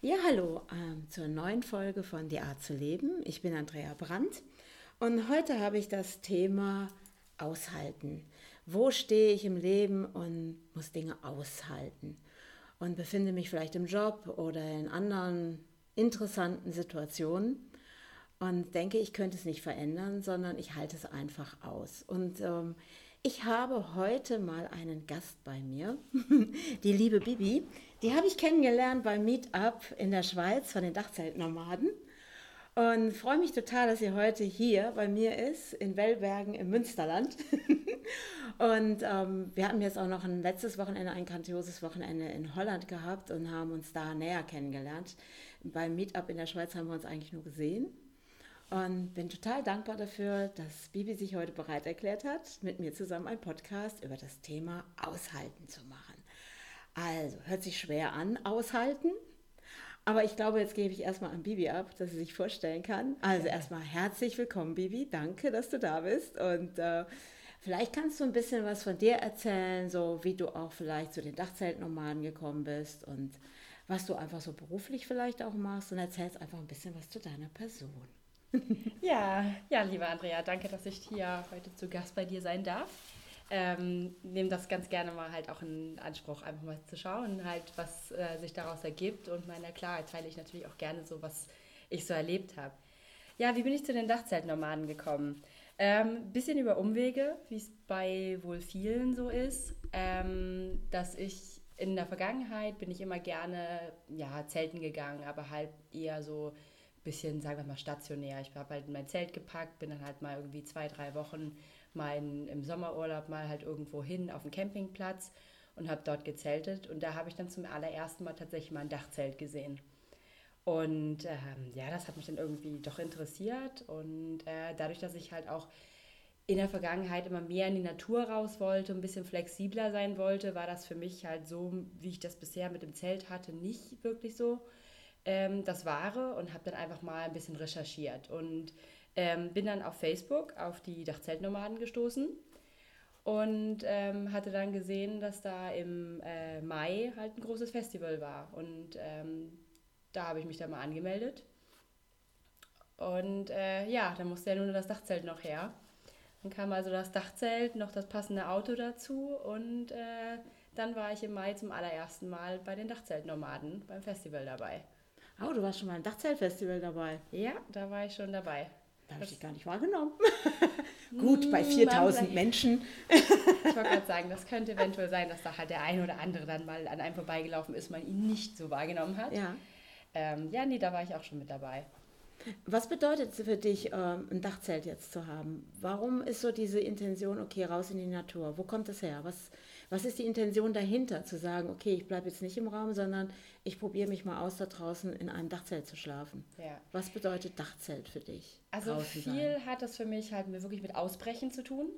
Ja, hallo ähm, zur neuen Folge von Die Art zu leben. Ich bin Andrea Brandt und heute habe ich das Thema Aushalten. Wo stehe ich im Leben und muss Dinge aushalten und befinde mich vielleicht im Job oder in anderen interessanten Situationen und denke, ich könnte es nicht verändern, sondern ich halte es einfach aus. Und ähm, ich habe heute mal einen Gast bei mir, die liebe Bibi. Die habe ich kennengelernt beim Meetup in der Schweiz von den Dachzeltnomaden. Und freue mich total, dass sie heute hier bei mir ist, in Wellbergen im Münsterland. und ähm, wir hatten jetzt auch noch ein letztes Wochenende, ein grandioses Wochenende in Holland gehabt und haben uns da näher kennengelernt. Beim Meetup in der Schweiz haben wir uns eigentlich nur gesehen. Und bin total dankbar dafür, dass Bibi sich heute bereit erklärt hat, mit mir zusammen einen Podcast über das Thema Aushalten zu machen. Also, hört sich schwer an, aushalten. Aber ich glaube, jetzt gebe ich erstmal an Bibi ab, dass sie sich vorstellen kann. Also erstmal herzlich willkommen, Bibi. Danke, dass du da bist. Und äh, vielleicht kannst du ein bisschen was von dir erzählen, so wie du auch vielleicht zu den Dachzeltnomaden gekommen bist und was du einfach so beruflich vielleicht auch machst. Und erzählst einfach ein bisschen was zu deiner Person. Ja, ja, liebe Andrea, danke, dass ich hier heute zu Gast bei dir sein darf. Ähm, nehme das ganz gerne mal halt auch in Anspruch, einfach mal zu schauen, halt, was äh, sich daraus ergibt. Und meiner Klarheit teile ich natürlich auch gerne so, was ich so erlebt habe. Ja, wie bin ich zu den Dachzeltnomaden gekommen? Ähm, bisschen über Umwege, wie es bei wohl vielen so ist, ähm, dass ich in der Vergangenheit bin ich immer gerne ja, zelten gegangen, aber halt eher so bisschen, sagen wir mal, stationär. Ich habe halt mein Zelt gepackt, bin dann halt mal irgendwie zwei, drei Wochen mal in, im Sommerurlaub mal halt irgendwo hin auf dem Campingplatz und habe dort gezeltet. Und da habe ich dann zum allerersten Mal tatsächlich mal ein Dachzelt gesehen. Und ähm, ja, das hat mich dann irgendwie doch interessiert. Und äh, dadurch, dass ich halt auch in der Vergangenheit immer mehr in die Natur raus wollte, ein bisschen flexibler sein wollte, war das für mich halt so, wie ich das bisher mit dem Zelt hatte, nicht wirklich so ähm, das Wahre und habe dann einfach mal ein bisschen recherchiert und ähm, bin dann auf Facebook auf die Dachzeltnomaden gestoßen und ähm, hatte dann gesehen, dass da im äh, Mai halt ein großes Festival war und ähm, da habe ich mich dann mal angemeldet und äh, ja, dann musste ja nur das Dachzelt noch her. Dann kam also das Dachzelt, noch das passende Auto dazu und äh, dann war ich im Mai zum allerersten Mal bei den Dachzeltnomaden beim Festival dabei. Oh, du warst schon mal im Dachzeltfestival dabei. Ja, da war ich schon dabei. Da habe ich dich gar nicht wahrgenommen. Gut, bei 4000 hm, Menschen. ich wollte gerade sagen, das könnte eventuell sein, dass da halt der eine oder andere dann mal an einem vorbeigelaufen ist, man ihn nicht so wahrgenommen hat. Ja. Ähm, ja, nee, da war ich auch schon mit dabei. Was bedeutet es für dich, ähm, ein Dachzelt jetzt zu haben? Warum ist so diese Intention, okay, raus in die Natur? Wo kommt das her? Was, was ist die Intention dahinter, zu sagen, okay, ich bleibe jetzt nicht im Raum, sondern ich probiere mich mal aus, da draußen in einem Dachzelt zu schlafen? Ja. Was bedeutet Dachzelt für dich? Also viel sein? hat das für mich halt wirklich mit Ausbrechen zu tun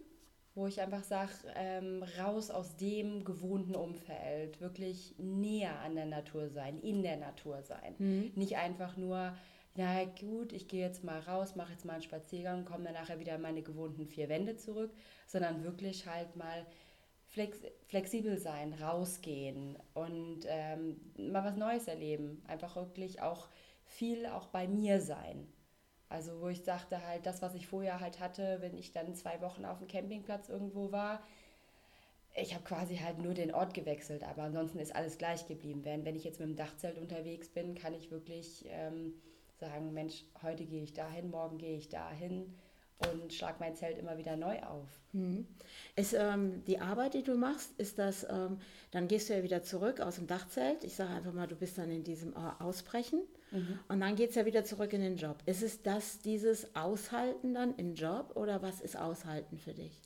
wo ich einfach sage, ähm, raus aus dem gewohnten Umfeld, wirklich näher an der Natur sein, in der Natur sein. Mhm. Nicht einfach nur na gut, ich gehe jetzt mal raus, mache jetzt mal einen Spaziergang, komme dann nachher wieder in meine gewohnten vier Wände zurück, sondern wirklich halt mal flex flexibel sein, rausgehen und ähm, mal was Neues erleben. Einfach wirklich auch viel auch bei mir sein. Also wo ich sagte halt, das, was ich vorher halt hatte, wenn ich dann zwei Wochen auf dem Campingplatz irgendwo war, ich habe quasi halt nur den Ort gewechselt, aber ansonsten ist alles gleich geblieben. Wenn, wenn ich jetzt mit dem Dachzelt unterwegs bin, kann ich wirklich... Ähm, sagen, Mensch, heute gehe ich dahin, morgen gehe ich dahin und schlage mein Zelt immer wieder neu auf. Mhm. Ist ähm, die Arbeit, die du machst, ist das, ähm, dann gehst du ja wieder zurück aus dem Dachzelt. Ich sage einfach mal, du bist dann in diesem Ausbrechen mhm. und dann geht es ja wieder zurück in den Job. Ist es das, dieses Aushalten dann im Job oder was ist Aushalten für dich?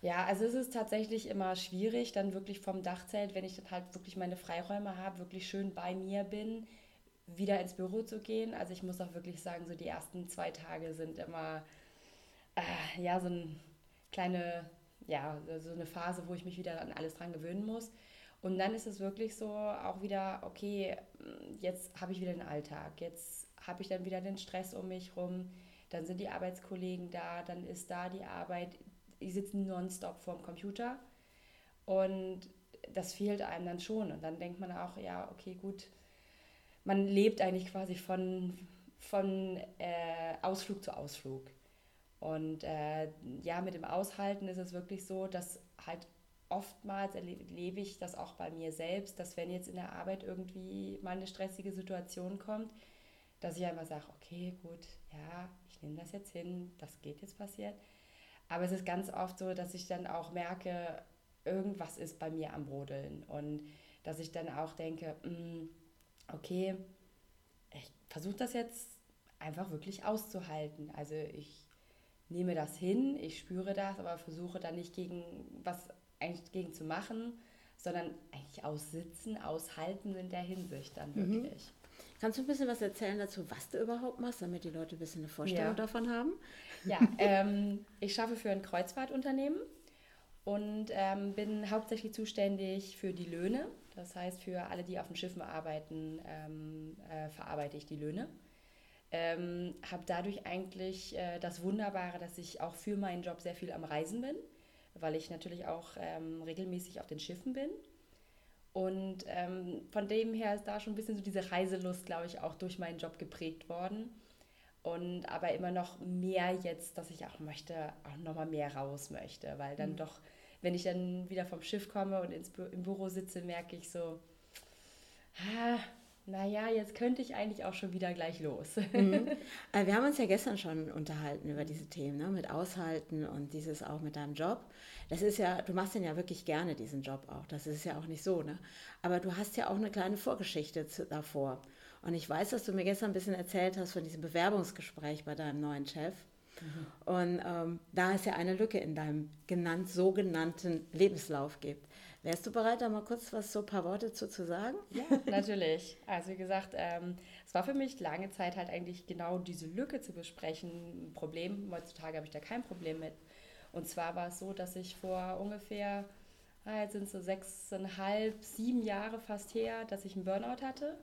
Ja, also es ist tatsächlich immer schwierig, dann wirklich vom Dachzelt, wenn ich dann halt wirklich meine Freiräume habe, wirklich schön bei mir bin, wieder ins Büro zu gehen. Also ich muss auch wirklich sagen, so die ersten zwei Tage sind immer äh, ja so eine kleine, ja, so eine Phase, wo ich mich wieder an alles dran gewöhnen muss. Und dann ist es wirklich so auch wieder, okay, jetzt habe ich wieder den Alltag, jetzt habe ich dann wieder den Stress um mich rum, dann sind die Arbeitskollegen da, dann ist da die Arbeit, die sitzen nonstop vorm Computer und das fehlt einem dann schon. Und dann denkt man auch, ja, okay, gut, man lebt eigentlich quasi von, von äh, Ausflug zu Ausflug. Und äh, ja, mit dem Aushalten ist es wirklich so, dass halt oftmals erlebe ich das auch bei mir selbst, dass wenn jetzt in der Arbeit irgendwie mal eine stressige Situation kommt, dass ich einfach sage, okay, gut, ja, ich nehme das jetzt hin, das geht jetzt passiert. Aber es ist ganz oft so, dass ich dann auch merke, irgendwas ist bei mir am Brodeln und dass ich dann auch denke, mh, mm, okay, ich versuche das jetzt einfach wirklich auszuhalten. Also ich nehme das hin, ich spüre das, aber versuche dann nicht gegen was eigentlich gegen zu machen, sondern eigentlich aussitzen, aushalten in der Hinsicht dann mhm. wirklich. Mhm. Kannst du ein bisschen was erzählen dazu, was du überhaupt machst, damit die Leute ein bisschen eine Vorstellung ja. davon haben? Ja, ähm, ich schaffe für ein Kreuzfahrtunternehmen und ähm, bin hauptsächlich zuständig für die Löhne. Das heißt, für alle, die auf den Schiffen arbeiten, ähm, äh, verarbeite ich die Löhne. Ähm, habe dadurch eigentlich äh, das Wunderbare, dass ich auch für meinen Job sehr viel am Reisen bin, weil ich natürlich auch ähm, regelmäßig auf den Schiffen bin. Und ähm, von dem her ist da schon ein bisschen so diese Reiselust, glaube ich, auch durch meinen Job geprägt worden. Und aber immer noch mehr jetzt, dass ich auch möchte, auch nochmal mehr raus möchte, weil dann mhm. doch, wenn ich dann wieder vom Schiff komme und ins im Büro sitze, merke ich so, ah, naja, jetzt könnte ich eigentlich auch schon wieder gleich los. Mhm. Äh, wir haben uns ja gestern schon unterhalten über diese Themen, ne? mit Aushalten und dieses auch mit deinem Job. Das ist ja, du machst den ja wirklich gerne, diesen Job auch. Das ist ja auch nicht so, ne? Aber du hast ja auch eine kleine Vorgeschichte zu, davor. Und ich weiß, dass du mir gestern ein bisschen erzählt hast von diesem Bewerbungsgespräch bei deinem neuen Chef. Mhm. Und ähm, da es ja eine Lücke in deinem genannt, sogenannten Lebenslauf gibt. Wärst du bereit, da mal kurz was so ein paar Worte zu, zu sagen? Ja, natürlich. Also wie gesagt, ähm, es war für mich lange Zeit halt eigentlich genau diese Lücke zu besprechen. Ein Problem, heutzutage habe ich da kein Problem mit. Und zwar war es so, dass ich vor ungefähr, ah, jetzt sind es so sechseinhalb, sieben Jahre fast her, dass ich einen Burnout hatte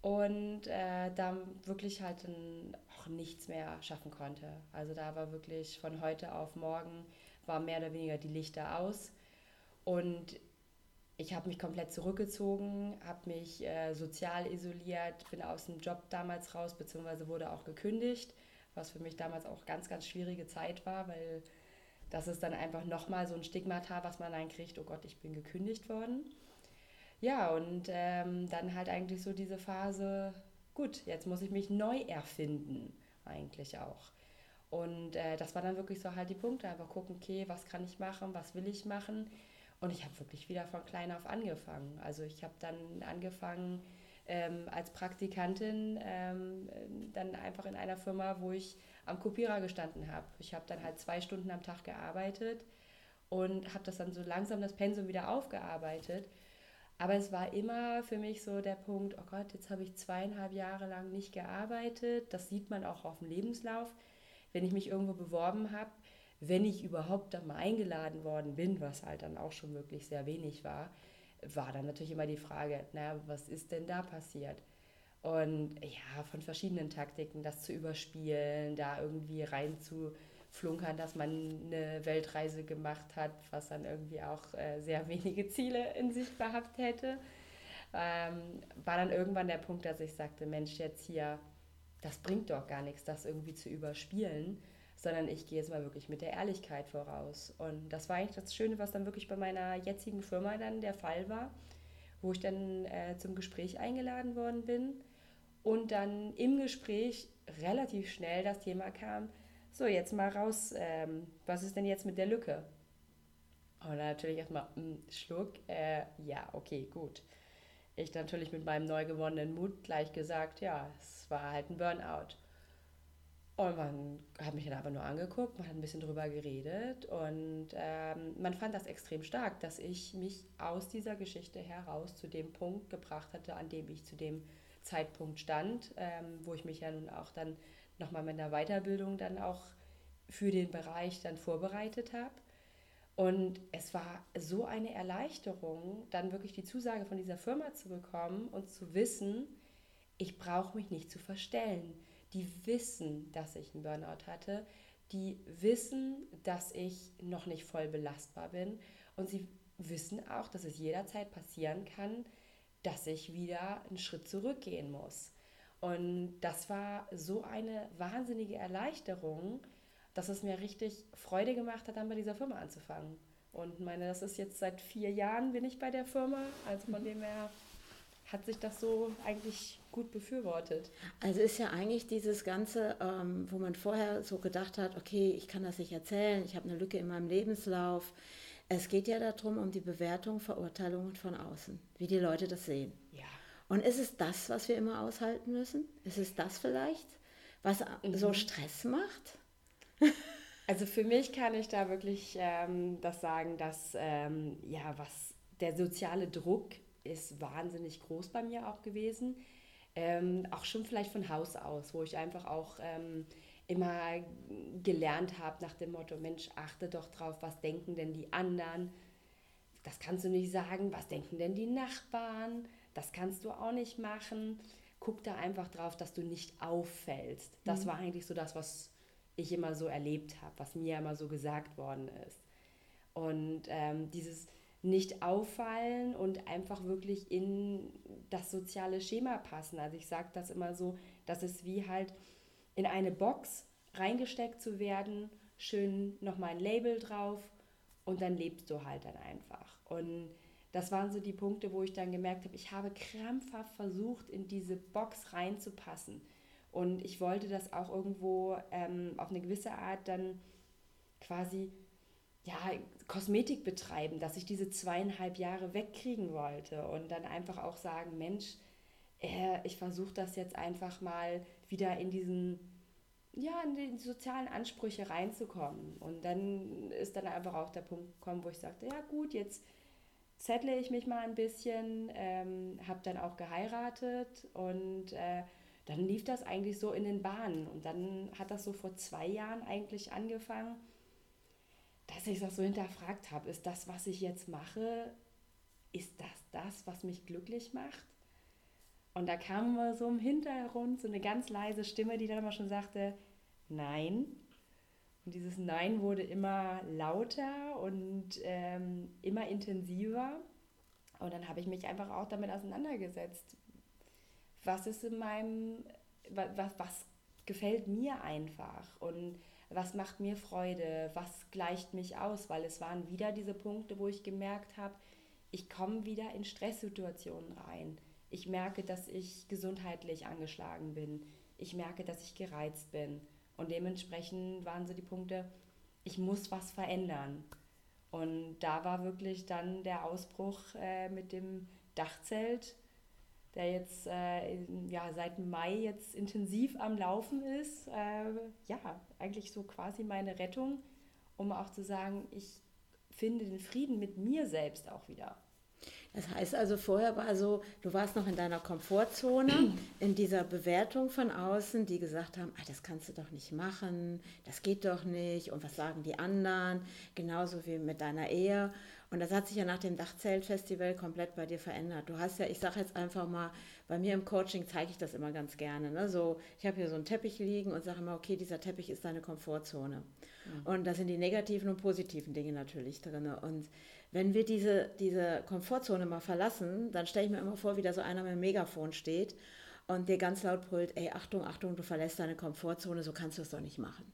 und äh, da wirklich halt ein, auch nichts mehr schaffen konnte. Also da war wirklich von heute auf morgen war mehr oder weniger die Lichter aus und ich habe mich komplett zurückgezogen, habe mich äh, sozial isoliert, bin aus dem Job damals raus, beziehungsweise wurde auch gekündigt, was für mich damals auch ganz, ganz schwierige Zeit war, weil das ist dann einfach nochmal so ein Stigmata, was man dann kriegt, oh Gott, ich bin gekündigt worden. Ja, und ähm, dann halt eigentlich so diese Phase, gut, jetzt muss ich mich neu erfinden, eigentlich auch. Und äh, das war dann wirklich so halt die Punkte, einfach gucken, okay, was kann ich machen, was will ich machen, und ich habe wirklich wieder von klein auf angefangen. Also ich habe dann angefangen ähm, als Praktikantin, ähm, dann einfach in einer Firma, wo ich am Kopierer gestanden habe. Ich habe dann halt zwei Stunden am Tag gearbeitet und habe das dann so langsam das Pensum wieder aufgearbeitet. Aber es war immer für mich so der Punkt, oh Gott, jetzt habe ich zweieinhalb Jahre lang nicht gearbeitet. Das sieht man auch auf dem Lebenslauf. Wenn ich mich irgendwo beworben habe, wenn ich überhaupt dann mal eingeladen worden bin, was halt dann auch schon wirklich sehr wenig war, war dann natürlich immer die Frage, na, was ist denn da passiert? Und ja, von verschiedenen Taktiken, das zu überspielen, da irgendwie rein zu flunkern, dass man eine Weltreise gemacht hat, was dann irgendwie auch äh, sehr wenige Ziele in sich gehabt hätte, ähm, war dann irgendwann der Punkt, dass ich sagte, Mensch, jetzt hier, das bringt doch gar nichts, das irgendwie zu überspielen sondern ich gehe jetzt mal wirklich mit der Ehrlichkeit voraus. Und das war eigentlich das Schöne, was dann wirklich bei meiner jetzigen Firma dann der Fall war, wo ich dann äh, zum Gespräch eingeladen worden bin und dann im Gespräch relativ schnell das Thema kam, so jetzt mal raus, ähm, was ist denn jetzt mit der Lücke? Und dann natürlich erstmal, hm, Schluck, äh, ja, okay, gut. Ich natürlich mit meinem neu gewonnenen Mut gleich gesagt, ja, es war halt ein Burnout. Und man hat mich dann aber nur angeguckt, man hat ein bisschen drüber geredet und ähm, man fand das extrem stark, dass ich mich aus dieser Geschichte heraus zu dem Punkt gebracht hatte, an dem ich zu dem Zeitpunkt stand, ähm, wo ich mich ja nun auch dann nochmal mit einer Weiterbildung dann auch für den Bereich dann vorbereitet habe. Und es war so eine Erleichterung, dann wirklich die Zusage von dieser Firma zu bekommen und zu wissen, ich brauche mich nicht zu verstellen die wissen, dass ich einen Burnout hatte, die wissen, dass ich noch nicht voll belastbar bin und sie wissen auch, dass es jederzeit passieren kann, dass ich wieder einen Schritt zurückgehen muss. Und das war so eine wahnsinnige Erleichterung, dass es mir richtig Freude gemacht hat, dann bei dieser Firma anzufangen. Und meine, das ist jetzt seit vier Jahren bin ich bei der Firma, also von dem her hat sich das so eigentlich gut befürwortet. Also ist ja eigentlich dieses Ganze, ähm, wo man vorher so gedacht hat, okay, ich kann das nicht erzählen, ich habe eine Lücke in meinem Lebenslauf. Es geht ja darum, um die Bewertung, Verurteilungen von außen, wie die Leute das sehen. Ja. Und ist es das, was wir immer aushalten müssen? Ist es das vielleicht, was mhm. so Stress macht? Also für mich kann ich da wirklich ähm, das sagen, dass ähm, ja, was der soziale Druck ist wahnsinnig groß bei mir auch gewesen. Ähm, auch schon vielleicht von Haus aus, wo ich einfach auch ähm, immer gelernt habe nach dem Motto, Mensch, achte doch drauf, was denken denn die anderen. Das kannst du nicht sagen, was denken denn die Nachbarn, das kannst du auch nicht machen. Guck da einfach drauf, dass du nicht auffällst. Das mhm. war eigentlich so das, was ich immer so erlebt habe, was mir immer so gesagt worden ist. Und ähm, dieses nicht auffallen und einfach wirklich in das soziale Schema passen. Also ich sage das immer so, dass es wie halt in eine Box reingesteckt zu werden, schön nochmal ein Label drauf und dann lebst du halt dann einfach. Und das waren so die Punkte, wo ich dann gemerkt habe, ich habe krampfhaft versucht, in diese Box reinzupassen. Und ich wollte das auch irgendwo ähm, auf eine gewisse Art dann quasi ja, Kosmetik betreiben, dass ich diese zweieinhalb Jahre wegkriegen wollte und dann einfach auch sagen, Mensch, äh, ich versuche das jetzt einfach mal wieder in diesen, ja, in die sozialen Ansprüche reinzukommen. Und dann ist dann einfach auch der Punkt gekommen, wo ich sagte, ja gut, jetzt zettle ich mich mal ein bisschen, ähm, habe dann auch geheiratet und äh, dann lief das eigentlich so in den Bahnen. Und dann hat das so vor zwei Jahren eigentlich angefangen, dass ich das so hinterfragt habe, ist das, was ich jetzt mache, ist das das, was mich glücklich macht? Und da kam immer so im Hintergrund so eine ganz leise Stimme, die dann immer schon sagte, nein. Und dieses Nein wurde immer lauter und ähm, immer intensiver. Und dann habe ich mich einfach auch damit auseinandergesetzt. Was ist in meinem, was, was gefällt mir einfach? Und was macht mir Freude, was gleicht mich aus, weil es waren wieder diese Punkte, wo ich gemerkt habe, ich komme wieder in Stresssituationen rein. Ich merke, dass ich gesundheitlich angeschlagen bin. Ich merke, dass ich gereizt bin. Und dementsprechend waren so die Punkte, ich muss was verändern. Und da war wirklich dann der Ausbruch äh, mit dem Dachzelt, der jetzt äh, ja, seit Mai jetzt intensiv am Laufen ist. Äh, ja, eigentlich so quasi meine Rettung, um auch zu sagen, ich finde den Frieden mit mir selbst auch wieder. Das heißt also, vorher war so, du warst noch in deiner Komfortzone, in dieser Bewertung von außen, die gesagt haben, ah, das kannst du doch nicht machen, das geht doch nicht und was sagen die anderen, genauso wie mit deiner Ehe. Und das hat sich ja nach dem Dachzeltfestival komplett bei dir verändert. Du hast ja, ich sage jetzt einfach mal, bei mir im Coaching zeige ich das immer ganz gerne. Ne? So, ich habe hier so einen Teppich liegen und sage immer, okay, dieser Teppich ist deine Komfortzone. Mhm. Und da sind die negativen und positiven Dinge natürlich drin. Und wenn wir diese, diese Komfortzone mal verlassen, dann stelle ich mir immer vor, wie da so einer mit dem Megafon steht und dir ganz laut brüllt, ey, Achtung, Achtung, du verlässt deine Komfortzone, so kannst du es doch nicht machen.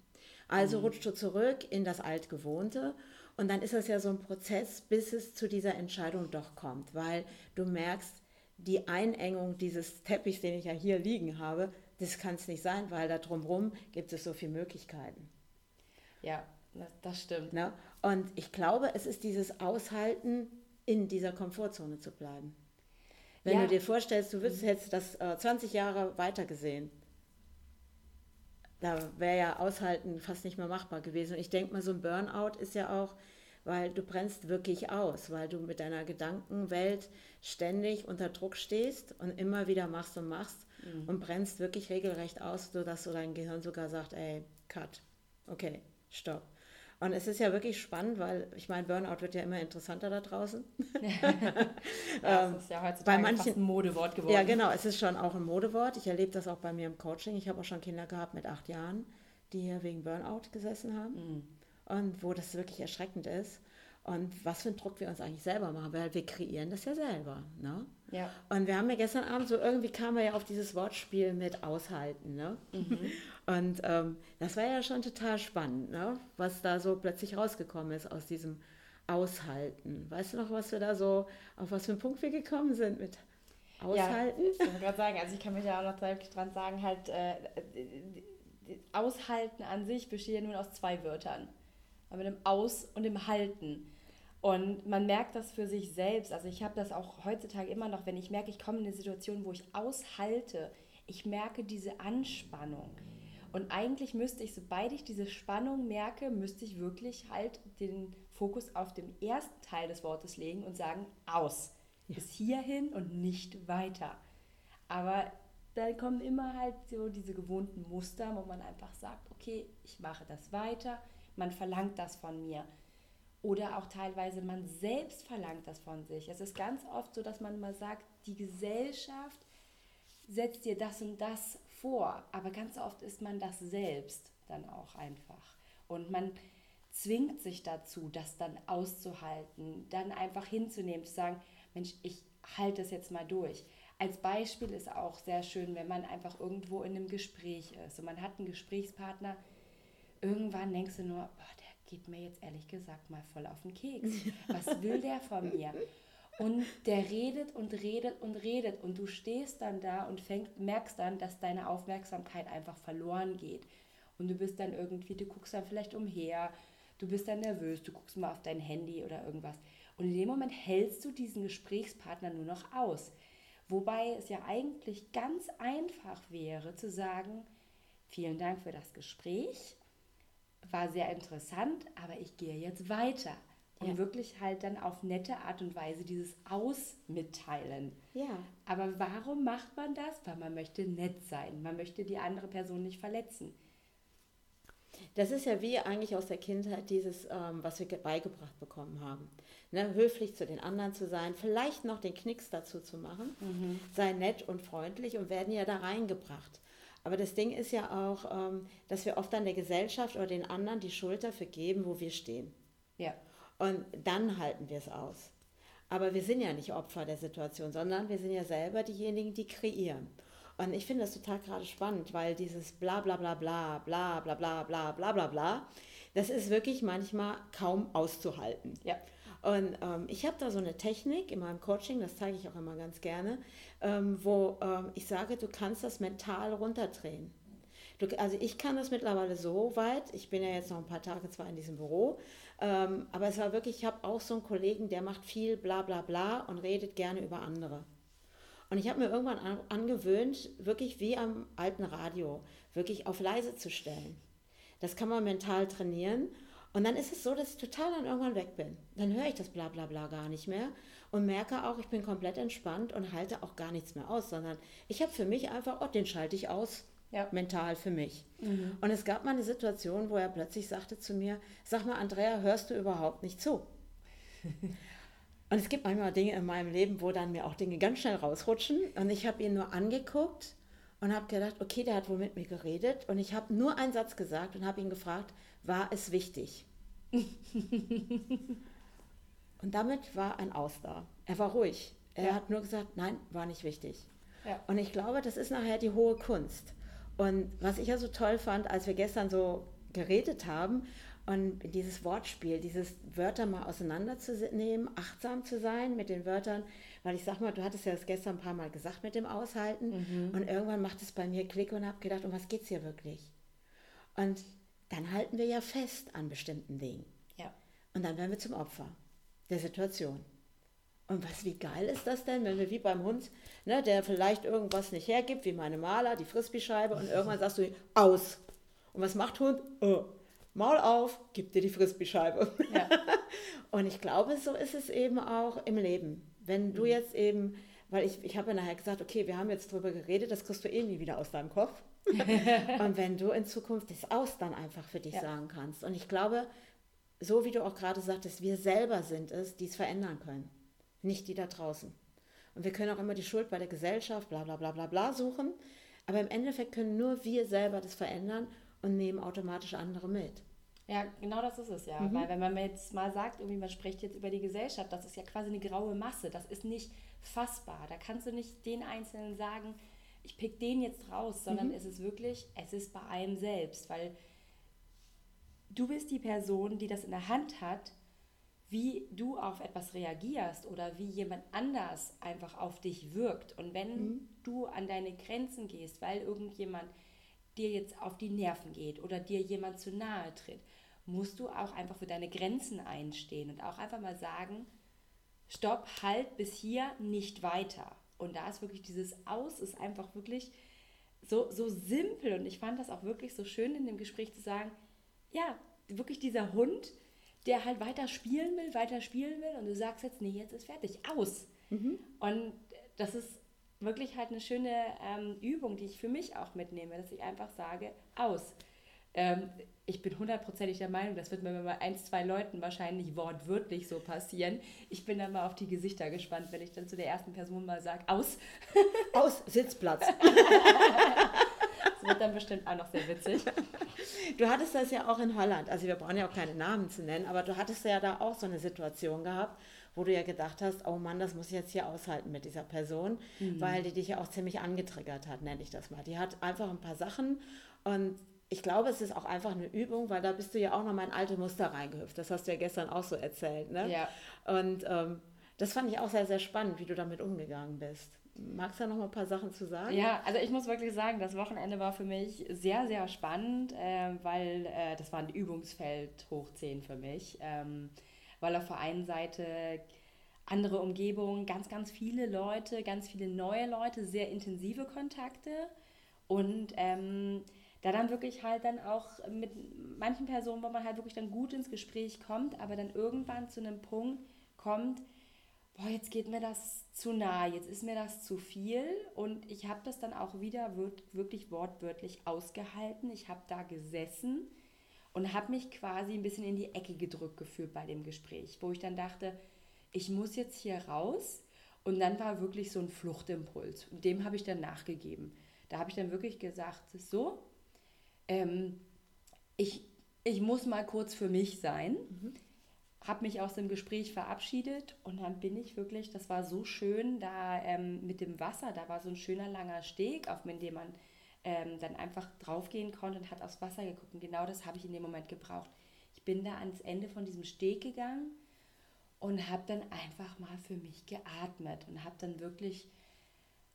Also mhm. rutschst du zurück in das Altgewohnte und dann ist das ja so ein Prozess, bis es zu dieser Entscheidung doch kommt, weil du merkst, die Einengung dieses Teppichs, den ich ja hier liegen habe, das kann es nicht sein, weil da drumherum gibt es so viele Möglichkeiten. Ja, das stimmt. Ne? Und ich glaube, es ist dieses Aushalten, in dieser Komfortzone zu bleiben. Wenn ja. du dir vorstellst, du würdest, hättest das äh, 20 Jahre weiter gesehen, da wäre ja Aushalten fast nicht mehr machbar gewesen. Und ich denke mal, so ein Burnout ist ja auch, weil du brennst wirklich aus, weil du mit deiner Gedankenwelt ständig unter Druck stehst und immer wieder machst und machst mhm. und brennst wirklich regelrecht aus, sodass so dein Gehirn sogar sagt, ey, cut, okay, stopp. Und es ist ja wirklich spannend, weil ich meine, Burnout wird ja immer interessanter da draußen. ja, das ist ja heutzutage bei manchen, fast ein Modewort geworden. Ja, genau, es ist schon auch ein Modewort. Ich erlebe das auch bei mir im Coaching. Ich habe auch schon Kinder gehabt mit acht Jahren, die hier wegen Burnout gesessen haben. Mhm. Und wo das wirklich erschreckend ist. Und was für einen Druck wir uns eigentlich selber machen, weil wir kreieren das ja selber. Ne? Ja. Und wir haben ja gestern Abend so irgendwie kamen wir ja auf dieses Wortspiel mit aushalten. Ne? Mhm. Und ähm, das war ja schon total spannend, ne? was da so plötzlich rausgekommen ist aus diesem Aushalten. Weißt du noch, was wir da so, auf was für einen Punkt wir gekommen sind mit Aushalten? Ja, ich gerade sagen, also ich kann mich ja auch noch deutlich dran sagen, halt äh, Aushalten an sich besteht ja nur aus zwei Wörtern. Mit dem Aus und dem Halten. Und man merkt das für sich selbst. Also ich habe das auch heutzutage immer noch, wenn ich merke, ich komme in eine Situation, wo ich aushalte, ich merke diese Anspannung. Und eigentlich müsste ich, sobald ich diese Spannung merke, müsste ich wirklich halt den Fokus auf dem ersten Teil des Wortes legen und sagen, aus. Ja. Bis hierhin und nicht weiter. Aber dann kommen immer halt so diese gewohnten Muster, wo man einfach sagt, okay, ich mache das weiter, man verlangt das von mir. Oder auch teilweise man selbst verlangt das von sich. Es ist ganz oft so, dass man mal sagt, die Gesellschaft setzt dir das und das vor, aber ganz oft ist man das selbst dann auch einfach. Und man zwingt sich dazu, das dann auszuhalten, dann einfach hinzunehmen, zu sagen, Mensch, ich halte es jetzt mal durch. Als Beispiel ist auch sehr schön, wenn man einfach irgendwo in einem Gespräch ist und man hat einen Gesprächspartner, irgendwann denkst du nur, boah, der geht mir jetzt ehrlich gesagt mal voll auf den Keks. Was will der von mir? Und der redet und redet und redet und du stehst dann da und fängst, merkst dann, dass deine Aufmerksamkeit einfach verloren geht. Und du bist dann irgendwie, du guckst dann vielleicht umher, du bist dann nervös, du guckst mal auf dein Handy oder irgendwas. Und in dem Moment hältst du diesen Gesprächspartner nur noch aus. Wobei es ja eigentlich ganz einfach wäre zu sagen, vielen Dank für das Gespräch, war sehr interessant, aber ich gehe jetzt weiter. Und ja. wirklich halt dann auf nette Art und Weise dieses Ausmitteilen. Ja. Aber warum macht man das? Weil man möchte nett sein. Man möchte die andere Person nicht verletzen. Das ist ja wie eigentlich aus der Kindheit dieses, ähm, was wir beigebracht bekommen haben. Ne, höflich zu den anderen zu sein, vielleicht noch den Knicks dazu zu machen, mhm. sei nett und freundlich und werden ja da reingebracht. Aber das Ding ist ja auch, ähm, dass wir oft an der Gesellschaft oder den anderen die Schuld dafür geben, wo wir stehen. Ja. Und dann halten wir es aus. Aber wir sind ja nicht Opfer der Situation, sondern wir sind ja selber diejenigen, die kreieren. Und ich finde das total gerade spannend, weil dieses bla bla bla bla bla bla bla bla bla bla bla, das ist wirklich manchmal kaum auszuhalten. Ja. Und ähm, ich habe da so eine Technik in meinem Coaching, das zeige ich auch immer ganz gerne, ähm, wo ähm, ich sage, du kannst das mental runterdrehen. Du, also ich kann das mittlerweile so weit, ich bin ja jetzt noch ein paar Tage zwar in diesem Büro, ähm, aber es war wirklich, ich habe auch so einen Kollegen, der macht viel bla bla bla und redet gerne über andere. Und ich habe mir irgendwann an, angewöhnt, wirklich wie am alten Radio, wirklich auf leise zu stellen. Das kann man mental trainieren. Und dann ist es so, dass ich total dann irgendwann weg bin. Dann höre ich das bla bla bla gar nicht mehr und merke auch, ich bin komplett entspannt und halte auch gar nichts mehr aus, sondern ich habe für mich einfach, oh, den schalte ich aus, ja. mental für mich. Mhm. Und es gab mal eine Situation, wo er plötzlich sagte zu mir, sag mal, Andrea, hörst du überhaupt nicht zu? Und es gibt manchmal Dinge in meinem Leben, wo dann mir auch Dinge ganz schnell rausrutschen. Und ich habe ihn nur angeguckt und habe gedacht, okay, der hat wohl mit mir geredet. Und ich habe nur einen Satz gesagt und habe ihn gefragt, war es wichtig? und damit war ein Aus da. Er war ruhig. Er ja. hat nur gesagt, nein, war nicht wichtig. Ja. Und ich glaube, das ist nachher die hohe Kunst. Und was ich ja so toll fand, als wir gestern so geredet haben und dieses Wortspiel, dieses Wörter mal auseinanderzunehmen, achtsam zu sein mit den Wörtern, weil ich sag mal, du hattest ja das gestern ein paar Mal gesagt mit dem Aushalten mhm. und irgendwann macht es bei mir Klick und habe gedacht, um was geht es hier wirklich? Und dann halten wir ja fest an bestimmten Dingen. Ja. Und dann werden wir zum Opfer der Situation. Und was, wie geil ist das denn, wenn wir wie beim Hund, ne, der vielleicht irgendwas nicht hergibt, wie meine Maler, die Frisbee-Scheibe, und irgendwann sagst du, aus. Und was macht Hund? Oh Maul auf, gib dir die Frisbee-Scheibe. Ja. und ich glaube, so ist es eben auch im Leben. Wenn du mhm. jetzt eben, weil ich, ich habe ja nachher gesagt, okay, wir haben jetzt drüber geredet, das kriegst du eh nie wieder aus deinem Kopf. und wenn du in Zukunft das Aus dann einfach für dich ja. sagen kannst. Und ich glaube, so wie du auch gerade sagtest, wir selber sind es, die es verändern können, nicht die da draußen. Und wir können auch immer die Schuld bei der Gesellschaft, bla bla bla bla bla suchen. Aber im Endeffekt können nur wir selber das verändern und nehmen automatisch andere mit. Ja, genau das ist es ja. Mhm. Weil wenn man jetzt mal sagt, irgendwie man spricht jetzt über die Gesellschaft, das ist ja quasi eine graue Masse. Das ist nicht fassbar. Da kannst du nicht den Einzelnen sagen, ich pick den jetzt raus, sondern mhm. es ist wirklich, es ist bei einem selbst. Weil du bist die Person, die das in der Hand hat, wie du auf etwas reagierst oder wie jemand anders einfach auf dich wirkt. Und wenn mhm. du an deine Grenzen gehst, weil irgendjemand dir jetzt auf die Nerven geht oder dir jemand zu nahe tritt, musst du auch einfach für deine Grenzen einstehen und auch einfach mal sagen, stopp, halt bis hier, nicht weiter. Und da ist wirklich dieses Aus, ist einfach wirklich so, so simpel. Und ich fand das auch wirklich so schön in dem Gespräch zu sagen, ja, wirklich dieser Hund, der halt weiter spielen will, weiter spielen will und du sagst jetzt, nee, jetzt ist fertig, aus. Mhm. Und das ist wirklich halt eine schöne ähm, Übung, die ich für mich auch mitnehme, dass ich einfach sage, aus. Ähm, ich bin hundertprozentig der Meinung, das wird mir bei ein, zwei Leuten wahrscheinlich wortwörtlich so passieren. Ich bin dann mal auf die Gesichter gespannt, wenn ich dann zu der ersten Person mal sage, aus. Aus, Sitzplatz. wird dann bestimmt auch noch sehr witzig. Du hattest das ja auch in Holland, also wir brauchen ja auch keine Namen zu nennen, aber du hattest ja da auch so eine Situation gehabt, wo du ja gedacht hast, oh Mann, das muss ich jetzt hier aushalten mit dieser Person, mhm. weil die dich ja auch ziemlich angetriggert hat, nenne ich das mal. Die hat einfach ein paar Sachen und ich glaube, es ist auch einfach eine Übung, weil da bist du ja auch noch mal in alte Muster reingehüpft. Das hast du ja gestern auch so erzählt. Ne? Ja. Und ähm, das fand ich auch sehr, sehr spannend, wie du damit umgegangen bist. Magst du da noch mal ein paar Sachen zu sagen? Ja, also ich muss wirklich sagen, das Wochenende war für mich sehr, sehr spannend, äh, weil äh, das war ein Übungsfeld hoch 10 für mich. Ähm, weil auf der einen Seite andere Umgebung, ganz, ganz viele Leute, ganz viele neue Leute, sehr intensive Kontakte und ähm, da dann wirklich halt dann auch mit manchen Personen, wo man halt wirklich dann gut ins Gespräch kommt, aber dann irgendwann zu einem Punkt kommt, boah, jetzt geht mir das zu nah, jetzt ist mir das zu viel und ich habe das dann auch wieder wirklich wortwörtlich ausgehalten. Ich habe da gesessen und habe mich quasi ein bisschen in die Ecke gedrückt gefühlt bei dem Gespräch, wo ich dann dachte, ich muss jetzt hier raus. Und dann war wirklich so ein Fluchtimpuls. Und dem habe ich dann nachgegeben. Da habe ich dann wirklich gesagt, so, ähm, ich, ich muss mal kurz für mich sein. Mhm. Habe mich aus dem Gespräch verabschiedet und dann bin ich wirklich, das war so schön, da ähm, mit dem Wasser, da war so ein schöner langer Steg, auf dem man ähm, dann einfach draufgehen konnte und hat aufs Wasser geguckt. Und genau das habe ich in dem Moment gebraucht. Ich bin da ans Ende von diesem Steg gegangen und habe dann einfach mal für mich geatmet und habe dann wirklich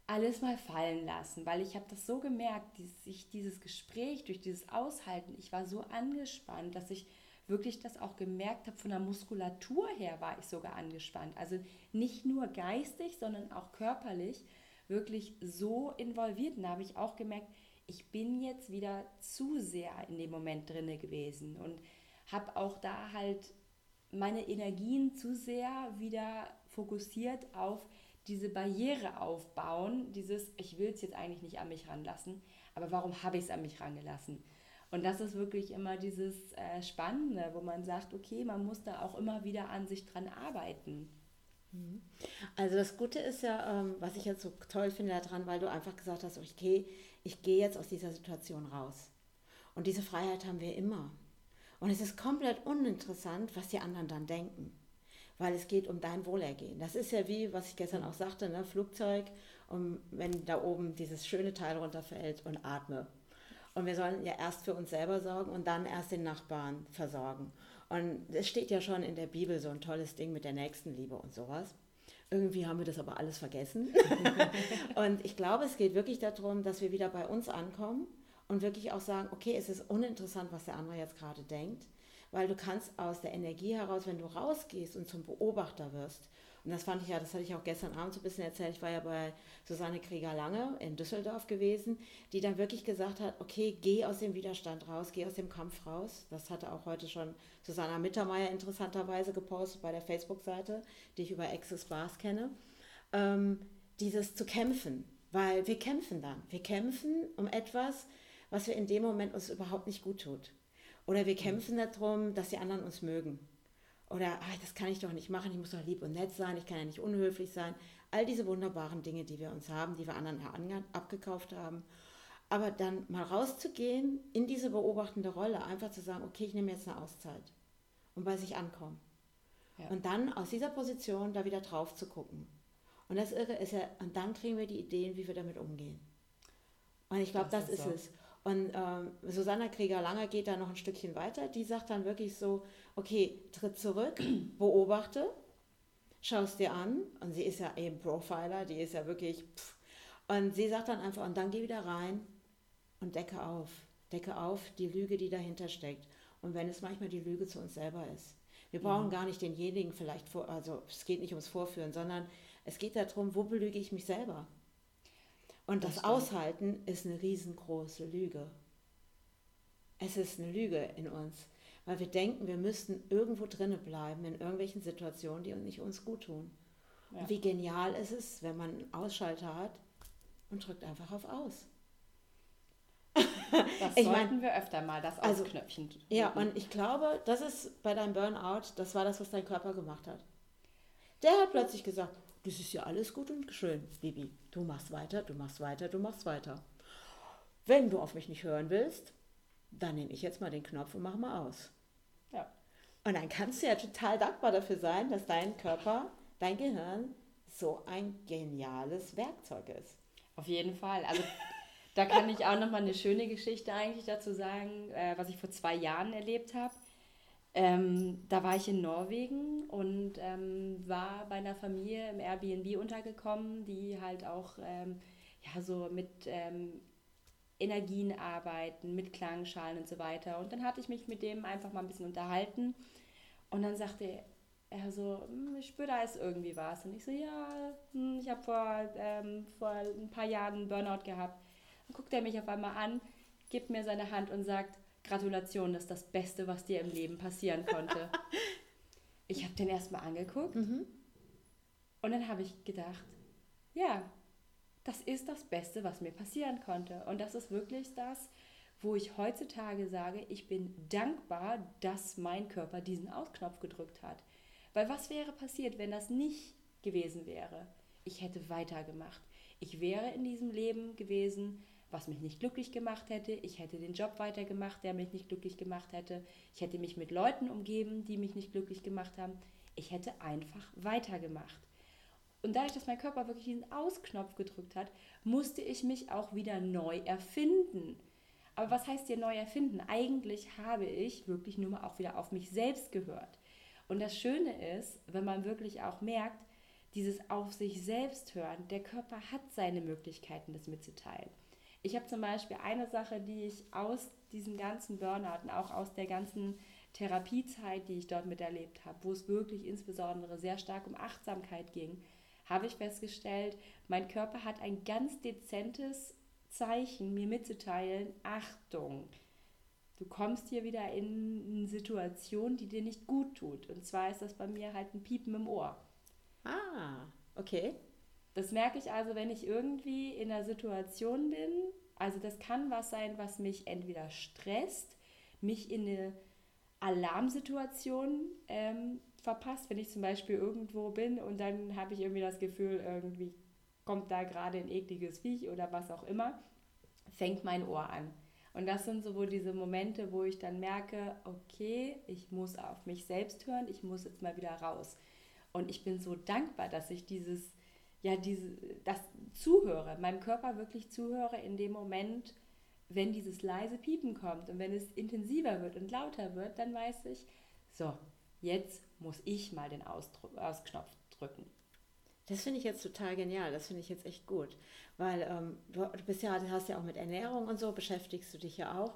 alles mal fallen lassen, weil ich habe das so gemerkt, dass ich dieses Gespräch durch dieses Aushalten, ich war so angespannt, dass ich wirklich das auch gemerkt habe, von der Muskulatur her war ich sogar angespannt. Also nicht nur geistig, sondern auch körperlich wirklich so involviert. Und da habe ich auch gemerkt, ich bin jetzt wieder zu sehr in dem Moment drinne gewesen und habe auch da halt meine Energien zu sehr wieder fokussiert auf diese Barriere aufbauen, dieses, ich will es jetzt eigentlich nicht an mich ranlassen, aber warum habe ich es an mich rangelassen? Und das ist wirklich immer dieses äh, Spannende, wo man sagt, okay, man muss da auch immer wieder an sich dran arbeiten. Mhm. Also das Gute ist ja, ähm, was ich jetzt so toll finde daran, weil du einfach gesagt hast, okay, ich gehe jetzt aus dieser Situation raus. Und diese Freiheit haben wir immer. Und es ist komplett uninteressant, was die anderen dann denken, weil es geht um dein Wohlergehen. Das ist ja wie, was ich gestern auch sagte, ne, Flugzeug, um, wenn da oben dieses schöne Teil runterfällt und atme. Und wir sollen ja erst für uns selber sorgen und dann erst den Nachbarn versorgen. Und es steht ja schon in der Bibel so ein tolles Ding mit der Nächstenliebe und sowas. Irgendwie haben wir das aber alles vergessen. und ich glaube, es geht wirklich darum, dass wir wieder bei uns ankommen und wirklich auch sagen, okay, es ist uninteressant, was der andere jetzt gerade denkt, weil du kannst aus der Energie heraus, wenn du rausgehst und zum Beobachter wirst, und das fand ich ja, das hatte ich auch gestern Abend so ein bisschen erzählt. Ich war ja bei Susanne Krieger-Lange in Düsseldorf gewesen, die dann wirklich gesagt hat, okay, geh aus dem Widerstand raus, geh aus dem Kampf raus. Das hatte auch heute schon Susanna Mittermeier interessanterweise gepostet bei der Facebook-Seite, die ich über Access Bars kenne. Ähm, dieses zu kämpfen, weil wir kämpfen dann. Wir kämpfen um etwas, was wir in dem Moment uns überhaupt nicht gut tut. Oder wir kämpfen darum, dass die anderen uns mögen. Oder ah, das kann ich doch nicht machen, ich muss doch lieb und nett sein, ich kann ja nicht unhöflich sein. All diese wunderbaren Dinge, die wir uns haben, die wir anderen abgekauft haben. Aber dann mal rauszugehen in diese beobachtende Rolle, einfach zu sagen, okay, ich nehme jetzt eine Auszeit und bei sich ankommen. Ja. Und dann aus dieser Position da wieder drauf zu gucken. Und das Irre ist ja, und dann kriegen wir die Ideen, wie wir damit umgehen. Und ich glaube, das, das, ist, so. es. Und ähm, Susanna Krieger-Langer geht da noch ein Stückchen weiter. Die sagt dann wirklich so, okay, tritt zurück, beobachte, schaust dir an. Und sie ist ja eben Profiler, die ist ja wirklich... Pff. Und sie sagt dann einfach, und dann geh wieder rein und decke auf. Decke auf die Lüge, die dahinter steckt. Und wenn es manchmal die Lüge zu uns selber ist. Wir brauchen mhm. gar nicht denjenigen vielleicht vor, also es geht nicht ums Vorführen, sondern es geht darum, wo belüge ich mich selber? Und das, das Aushalten ist eine riesengroße Lüge. Es ist eine Lüge in uns, weil wir denken, wir müssten irgendwo drinnen bleiben in irgendwelchen Situationen, die uns nicht uns gut tun. Ja. Und wie genial ist es, wenn man einen Ausschalter hat und drückt einfach auf Aus. Das ich sollten mein, wir öfter mal, das also, Ausknöpfchen. Ja, und ich glaube, das ist bei deinem Burnout, das war das, was dein Körper gemacht hat. Der hat plötzlich gesagt, das ist ja alles gut und schön, Bibi. Du machst weiter, du machst weiter, du machst weiter. Wenn du auf mich nicht hören willst, dann nehme ich jetzt mal den Knopf und mach mal aus. Ja. Und dann kannst du ja total dankbar dafür sein, dass dein Körper, dein Gehirn so ein geniales Werkzeug ist. Auf jeden Fall. Also da kann ich auch noch mal eine schöne Geschichte eigentlich dazu sagen, äh, was ich vor zwei Jahren erlebt habe. Ähm, da war ich in Norwegen und ähm, war bei einer Familie im Airbnb untergekommen, die halt auch ähm, ja, so mit ähm, Energien arbeiten, mit Klangschalen und so weiter. Und dann hatte ich mich mit dem einfach mal ein bisschen unterhalten und dann sagte er so, hm, ich spüre, da ist irgendwie was. Und ich so, ja, hm, ich habe vor, ähm, vor ein paar Jahren einen Burnout gehabt. Dann guckt er mich auf einmal an, gibt mir seine Hand und sagt, Gratulation, das ist das Beste, was dir im Leben passieren konnte. ich habe den erstmal angeguckt mhm. und dann habe ich gedacht, ja, das ist das Beste, was mir passieren konnte. Und das ist wirklich das, wo ich heutzutage sage, ich bin dankbar, dass mein Körper diesen Ausknopf gedrückt hat. Weil was wäre passiert, wenn das nicht gewesen wäre? Ich hätte weitergemacht. Ich wäre in diesem Leben gewesen, was mich nicht glücklich gemacht hätte. Ich hätte den Job weitergemacht, der mich nicht glücklich gemacht hätte. Ich hätte mich mit Leuten umgeben, die mich nicht glücklich gemacht haben. Ich hätte einfach weitergemacht. Und dadurch, dass mein Körper wirklich diesen Ausknopf gedrückt hat, musste ich mich auch wieder neu erfinden. Aber was heißt hier neu erfinden? Eigentlich habe ich wirklich nur mal auch wieder auf mich selbst gehört. Und das Schöne ist, wenn man wirklich auch merkt, dieses auf sich selbst hören, der Körper hat seine Möglichkeiten, das mitzuteilen. Ich habe zum Beispiel eine Sache, die ich aus diesem ganzen Burnout und auch aus der ganzen Therapiezeit, die ich dort miterlebt habe, wo es wirklich insbesondere sehr stark um Achtsamkeit ging, habe ich festgestellt, mein Körper hat ein ganz dezentes Zeichen, mir mitzuteilen, Achtung, du kommst hier wieder in eine Situation, die dir nicht gut tut. Und zwar ist das bei mir halt ein Piepen im Ohr. Ah, okay. Das merke ich also, wenn ich irgendwie in einer Situation bin. Also das kann was sein, was mich entweder stresst, mich in eine Alarmsituation ähm, verpasst, wenn ich zum Beispiel irgendwo bin und dann habe ich irgendwie das Gefühl, irgendwie kommt da gerade ein ekliges Viech oder was auch immer, fängt mein Ohr an. Und das sind so wohl diese Momente, wo ich dann merke, okay, ich muss auf mich selbst hören, ich muss jetzt mal wieder raus. Und ich bin so dankbar, dass ich dieses ja, diese, das zuhöre, meinem Körper wirklich zuhöre in dem Moment, wenn dieses leise Piepen kommt und wenn es intensiver wird und lauter wird, dann weiß ich, so, jetzt muss ich mal den Ausdruck, Ausknopf drücken. Das finde ich jetzt total genial, das finde ich jetzt echt gut, weil ähm, du, du bist ja, du hast ja auch mit Ernährung und so, beschäftigst du dich ja auch.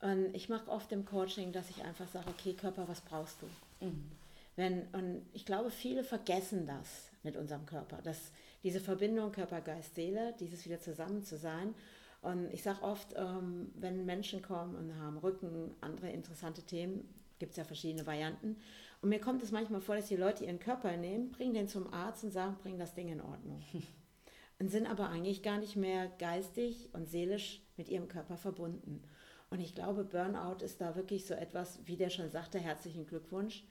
Und ich mache oft im Coaching, dass ich einfach sage, okay, Körper, was brauchst du? Mhm. Wenn, und ich glaube, viele vergessen das mit unserem Körper, dass diese Verbindung Körper, Geist, Seele, dieses wieder zusammen zu sein. Und ich sage oft, ähm, wenn Menschen kommen und haben Rücken, andere interessante Themen, gibt es ja verschiedene Varianten. Und mir kommt es manchmal vor, dass die Leute ihren Körper nehmen, bringen den zum Arzt und sagen, bring das Ding in Ordnung. und sind aber eigentlich gar nicht mehr geistig und seelisch mit ihrem Körper verbunden. Und ich glaube, Burnout ist da wirklich so etwas, wie der schon sagte, herzlichen Glückwunsch.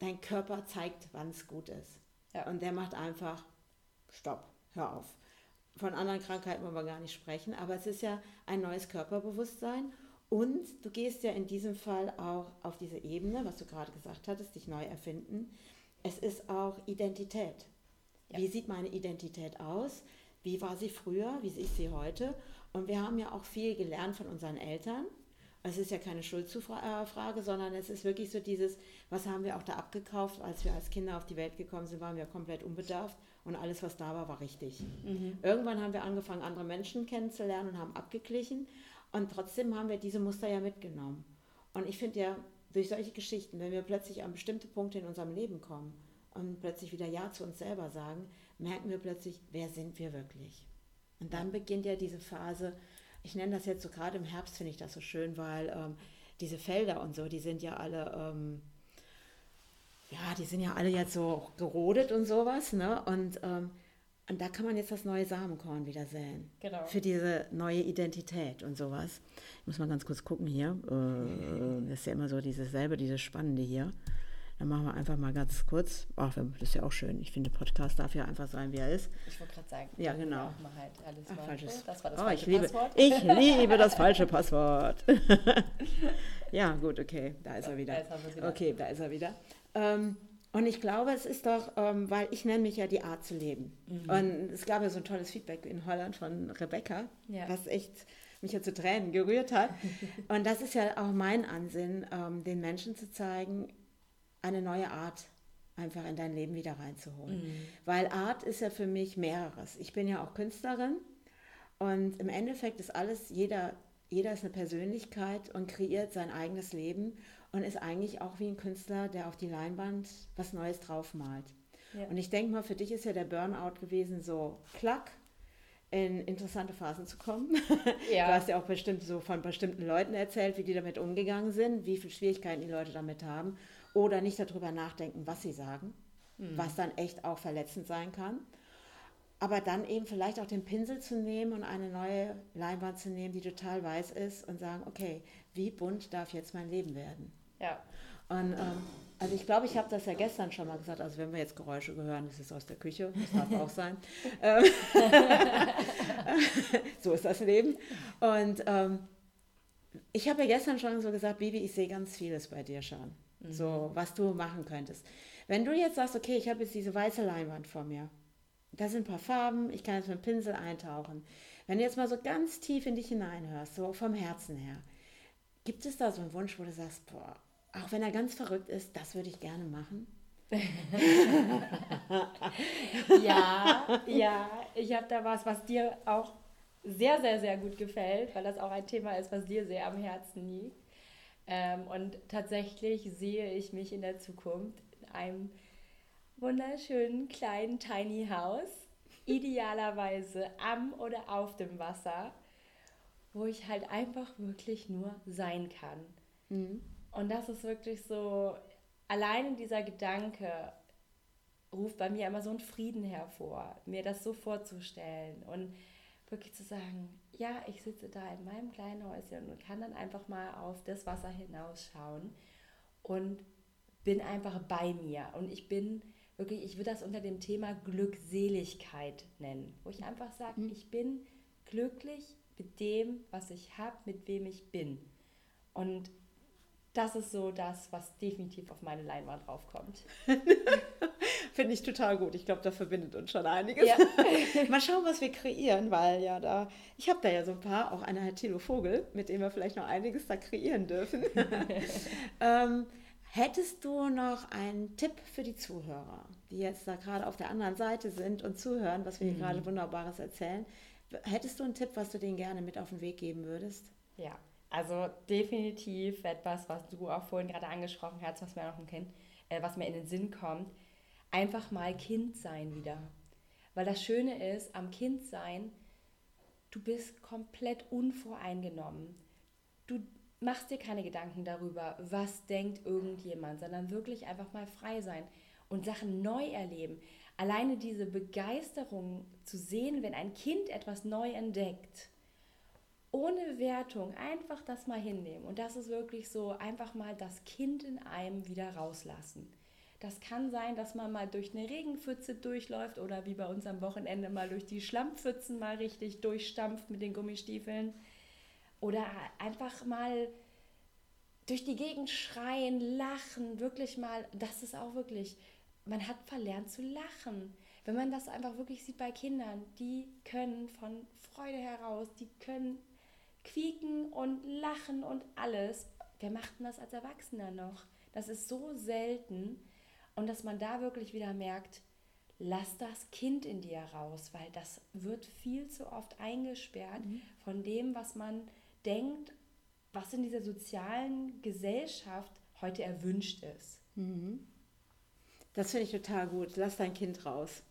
Dein Körper zeigt, wann es gut ist. Ja. Und der macht einfach, stopp, hör auf. von anderen Krankheiten wollen wir gar nicht sprechen, aber es ist ja ein neues Körperbewusstsein und du gehst ja in diesem Fall auch auf diese Ebene, was du gerade gesagt hattest, dich neu erfinden. Es ist auch Identität. Ja. Wie sieht meine Identität aus? Wie war sie früher? Wie ist sie heute? Und wir haben ja auch viel gelernt von unseren Eltern. Es ist ja keine Schuldzufrage, sondern es ist wirklich so dieses, was haben wir auch da abgekauft, als wir als Kinder auf die Welt gekommen sind, waren wir komplett unbedarft und alles, was da war, war richtig. Mhm. Irgendwann haben wir angefangen, andere Menschen kennenzulernen und haben abgeglichen und trotzdem haben wir diese Muster ja mitgenommen. Und ich finde ja, durch solche Geschichten, wenn wir plötzlich an bestimmte Punkte in unserem Leben kommen und plötzlich wieder Ja zu uns selber sagen, merken wir plötzlich, wer sind wir wirklich? Und dann beginnt ja diese Phase, ich nenne das jetzt so gerade im Herbst, finde ich das so schön, weil ähm, diese Felder und so, die sind ja alle, ähm, ja, die sind ja alle jetzt so gerodet und sowas, ne? Und, ähm, und da kann man jetzt das neue Samenkorn wieder säen. Genau. Für diese neue Identität und sowas. Ich muss mal ganz kurz gucken hier. Äh, das ist ja immer so dieses selbe, dieses Spannende hier. Dann machen wir einfach mal ganz kurz. Ach, das ist ja auch schön. Ich finde, Podcast darf ja einfach sein, wie er ist. Ich wollte gerade sagen. Ja, genau. Mal halt alles Ach, falsches. Das war das oh, falsche ich liebe, Passwort. Ich liebe das falsche Passwort. ja, gut, okay. Da ist er wieder. Da wieder. Okay, da ist er wieder. Ähm, und ich glaube, es ist doch, ähm, weil ich nenne mich ja die Art zu leben. Mhm. Und es gab ja so ein tolles Feedback in Holland von Rebecca, ja. was echt mich ja zu Tränen gerührt hat. und das ist ja auch mein Ansinn, ähm, den Menschen zu zeigen, eine neue Art einfach in dein Leben wieder reinzuholen. Mhm. Weil Art ist ja für mich mehreres. Ich bin ja auch Künstlerin und im Endeffekt ist alles, jeder, jeder ist eine Persönlichkeit und kreiert sein eigenes Leben und ist eigentlich auch wie ein Künstler, der auf die Leinwand was Neues draufmalt. Ja. Und ich denke mal, für dich ist ja der Burnout gewesen, so klack, in interessante Phasen zu kommen. Ja. Du hast ja auch bestimmt so von bestimmten Leuten erzählt, wie die damit umgegangen sind, wie viele Schwierigkeiten die Leute damit haben oder nicht darüber nachdenken, was sie sagen, mhm. was dann echt auch verletzend sein kann. Aber dann eben vielleicht auch den Pinsel zu nehmen und eine neue Leinwand zu nehmen, die total weiß ist und sagen, okay, wie bunt darf jetzt mein Leben werden? Ja. Und ähm, also ich glaube, ich habe das ja gestern schon mal gesagt, also wenn wir jetzt Geräusche hören, das ist aus der Küche, das darf auch sein. Ähm, so ist das Leben. Und ähm, ich habe ja gestern schon so gesagt, Bibi, ich sehe ganz vieles bei dir schon so mhm. was du machen könntest. Wenn du jetzt sagst, okay, ich habe jetzt diese weiße Leinwand vor mir, da sind ein paar Farben, ich kann jetzt mit dem Pinsel eintauchen. Wenn du jetzt mal so ganz tief in dich hineinhörst, so vom Herzen her, gibt es da so einen Wunsch, wo du sagst, boah, auch wenn er ganz verrückt ist, das würde ich gerne machen? ja, ja, ich habe da was, was dir auch sehr, sehr, sehr gut gefällt, weil das auch ein Thema ist, was dir sehr am Herzen liegt. Ähm, und tatsächlich sehe ich mich in der Zukunft in einem wunderschönen kleinen Tiny House, idealerweise am oder auf dem Wasser, wo ich halt einfach wirklich nur sein kann. Mhm. Und das ist wirklich so, alleine dieser Gedanke ruft bei mir immer so einen Frieden hervor, mir das so vorzustellen und wirklich zu sagen, ja, ich sitze da in meinem kleinen Häuschen und kann dann einfach mal auf das Wasser hinausschauen und bin einfach bei mir. Und ich bin wirklich, ich würde das unter dem Thema Glückseligkeit nennen, wo ich einfach sage, mhm. ich bin glücklich mit dem, was ich habe, mit wem ich bin. Und das ist so das, was definitiv auf meine Leinwand draufkommt. Finde ich total gut. Ich glaube, da verbindet uns schon einiges. Ja. Mal schauen, was wir kreieren, weil ja da, ich habe da ja so ein paar, auch einer Herr Thilo Vogel, mit dem wir vielleicht noch einiges da kreieren dürfen. ähm, hättest du noch einen Tipp für die Zuhörer, die jetzt da gerade auf der anderen Seite sind und zuhören, was wir hier mhm. gerade Wunderbares erzählen? Hättest du einen Tipp, was du denen gerne mit auf den Weg geben würdest? Ja, also definitiv etwas, was du auch vorhin gerade angesprochen hast, was mir noch ein Kind, äh, was mir in den Sinn kommt einfach mal Kind sein wieder. Weil das Schöne ist, am Kind sein, du bist komplett unvoreingenommen. Du machst dir keine Gedanken darüber, was denkt irgendjemand, sondern wirklich einfach mal frei sein und Sachen neu erleben. Alleine diese Begeisterung zu sehen, wenn ein Kind etwas neu entdeckt, ohne Wertung, einfach das mal hinnehmen. Und das ist wirklich so, einfach mal das Kind in einem wieder rauslassen Das kann sein, dass man mal durch eine Regenpfütze durchläuft oder wie bei uns am Wochenende mal durch die Schlammpfützen mal richtig durchstampft mit den Gummistiefeln. Oder einfach mal durch die Gegend schreien, lachen, wirklich mal, das ist auch wirklich, man hat verlernt zu lachen. Wenn man das einfach wirklich sieht bei Kindern, die können von Freude heraus, die können quieken und lachen und alles. Wer macht denn das als Erwachsener noch? Das ist so selten. Und dass man da wirklich wieder merkt, lass das Kind in dir raus, weil das wird viel zu oft eingesperrt mhm. von dem, was man denkt, was in dieser sozialen Gesellschaft heute erwünscht ist. Mhm. Das finde ich total gut. Lass dein Kind raus.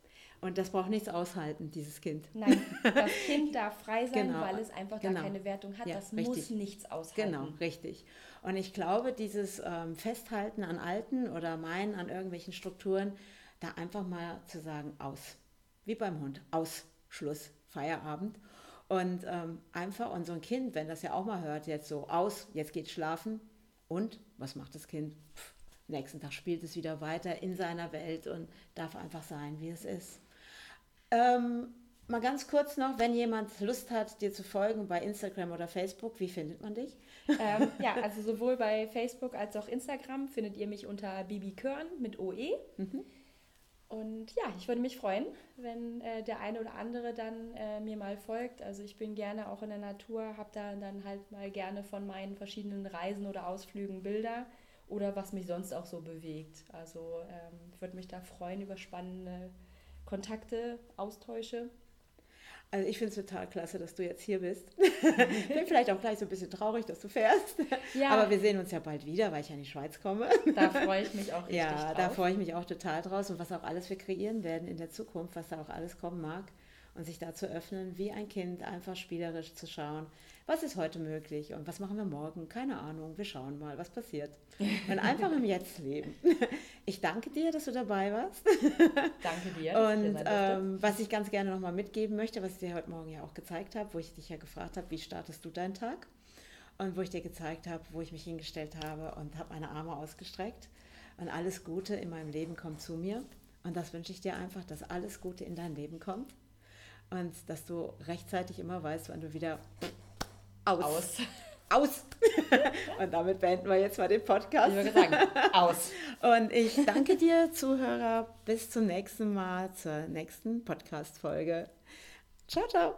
Und das braucht nichts aushalten, dieses Kind. Nein, das Kind darf frei sein, genau. weil es einfach genau. gar keine Wertung hat. Ja, das richtig. muss nichts aushalten. Genau, richtig. Und ich glaube, dieses ähm, Festhalten an Alten oder Meinen an irgendwelchen Strukturen, da einfach mal zu sagen, aus. Wie beim Hund. Aus. Schluss. Feierabend. Und ähm, einfach, und so ein Kind, wenn das ja auch mal hört, jetzt so aus, jetzt geht schlafen. Und was macht das Kind? Pff, nächsten Tag spielt es wieder weiter in seiner Welt und darf einfach sein, wie es ist. Ähm, mal ganz kurz noch, wenn jemand Lust hat, dir zu folgen bei Instagram oder Facebook, wie findet man dich? Ähm, ja, also sowohl bei Facebook als auch Instagram findet ihr mich unter Bibi Körn mit OE. Mhm. Und ja, ich würde mich freuen, wenn äh, der eine oder andere dann äh, mir mal folgt. Also ich bin gerne auch in der Natur, habe da dann halt mal gerne von meinen verschiedenen Reisen oder Ausflügen Bilder oder was mich sonst auch so bewegt. Also ähm, ich würde mich da freuen über spannende Kontakte austausche. Also ich finde es total klasse, dass du jetzt hier bist. Bin vielleicht auch gleich so ein bisschen traurig, dass du fährst. Ja. Aber wir sehen uns ja bald wieder, weil ich ja in die Schweiz komme. Da freue ich mich auch richtig Ja, drauf. da freue ich mich auch total draus und was auch alles wir kreieren werden in der Zukunft, was da auch alles kommen mag und sich da zu öffnen, wie ein Kind einfach spielerisch zu schauen, was ist heute möglich und was machen wir morgen? Keine Ahnung, wir schauen mal, was passiert. Und einfach im Jetzt leben. Ich danke dir, dass du dabei warst. Danke dir. Und ähm, was ich ganz gerne nochmal mitgeben möchte, was ich dir heute Morgen ja auch gezeigt habe, wo ich dich ja gefragt habe, wie startest du deinen Tag? Und wo ich dir gezeigt habe, wo ich mich hingestellt habe und habe meine Arme ausgestreckt. Und alles Gute in meinem Leben kommt zu mir. Und das wünsche ich dir einfach, dass alles Gute in dein Leben kommt. Und dass du rechtzeitig immer weißt, wann du wieder aus. Aus. Aus. Und damit beenden wir jetzt mal den Podcast. Ich würde sagen, aus. Und ich danke dir, Zuhörer. Bis zum nächsten Mal, zur nächsten Podcast-Folge. Ciao, ciao.